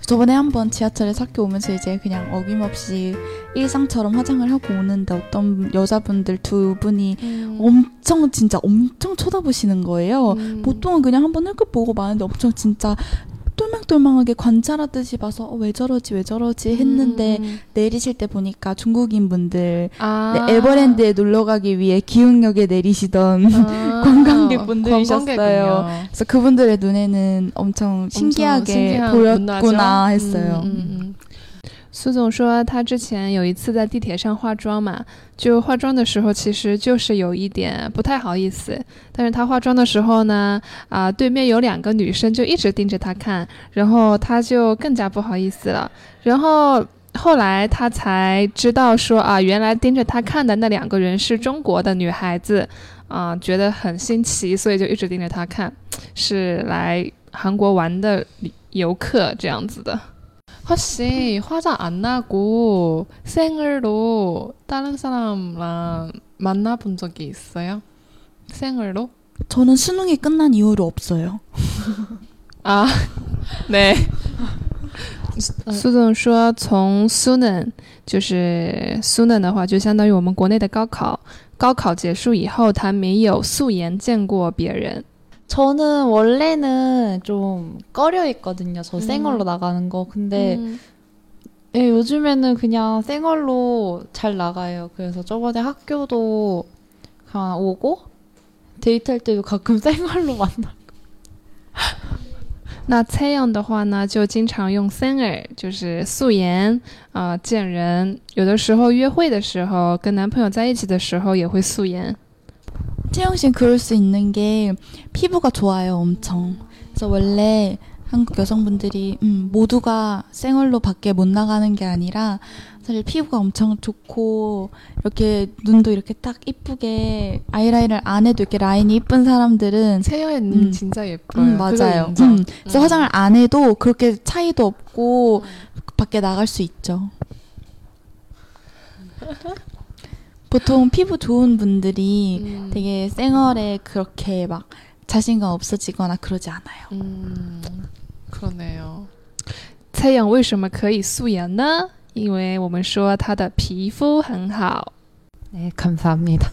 저번에 한번 지하철에서 학교 오면서 이제 그냥 어김없이 일상처럼 화장을 하고 오는데 어떤 여자분들 두 분이 음. 엄청 진짜 엄청 쳐다보시는 거예요. 음. 보통은 그냥 한번 흘끗 보고 마는데 엄청 진짜 똘망똘망하게 관찰하듯이 봐서 어, 왜 저러지 왜 저러지 했는데 음. 내리실 때 보니까 중국인 분들 아. 네, 에버랜드에 놀러 가기 위해 기흥역에 내리시던 아. 관광객 분들이셨어요. 그래서 그분들의 눈에는 엄청 신기하게 엄청 보였구나 분나죠? 했어요. 음, 음, 苏总说，他之前有一次在地铁上化妆嘛，就化妆的时候其实就是有一点不太好意思。但是他化妆的时候呢，啊、对面有两个女生就一直盯着他看，然后他就更加不好意思了。然后后来他才知道说啊，原来盯着他看的那两个人是中国的女孩子，啊、觉得很新奇，所以就一直盯着他看，是来韩国玩的游客这样子的。 혹시 화장 안 나고 생얼로 다른 사람랑 만나본 적이 있어요? 생얼로? 저는 수능이 끝난 이후로 없어요. 啊，对。苏总说，从苏嫩就是苏嫩的话，就相当于我们国内的高考。高考结束以后，他没有素颜见过别人。 저는 원래는 좀 꺼려했거든요. 저 음. 생얼로 나가는 거. 근데 嗯 예, 요즘에는 그냥 생얼로 잘 나가요. 그래서 저번에 학교도 그냥 오고 데이트할 때도 가끔 생얼로 만나. 那这样的话呢，就经常用 singer，就是素颜啊、见人。有的时候约会的时候，跟男朋友在一起的时候也会素颜。 채영 씨는 그럴 수 있는 게 피부가 좋아요, 엄청. 그래서 원래 한국 여성분들이 음, 모두가 생얼로 밖에 못 나가는 게 아니라 사실 피부가 엄청 좋고 이렇게 눈도 이렇게 딱 이쁘게 아이라인을 안 해도 이렇게 라인이 이쁜 사람들은 눈 음. 진짜 예뻐요. 음, 맞아요. 음, 그래서 화장을 안 해도 그렇게 차이도 없고 밖에 나갈 수 있죠. 보통 피부 좋은 분들이 음. 되게 생얼에 그렇게 막 자신감 없어지거나 그러지 않아요. 嗯，可能哦。蔡阳为什么可以素颜呢？因为我们说她的皮肤很好。 네, 감사합니다.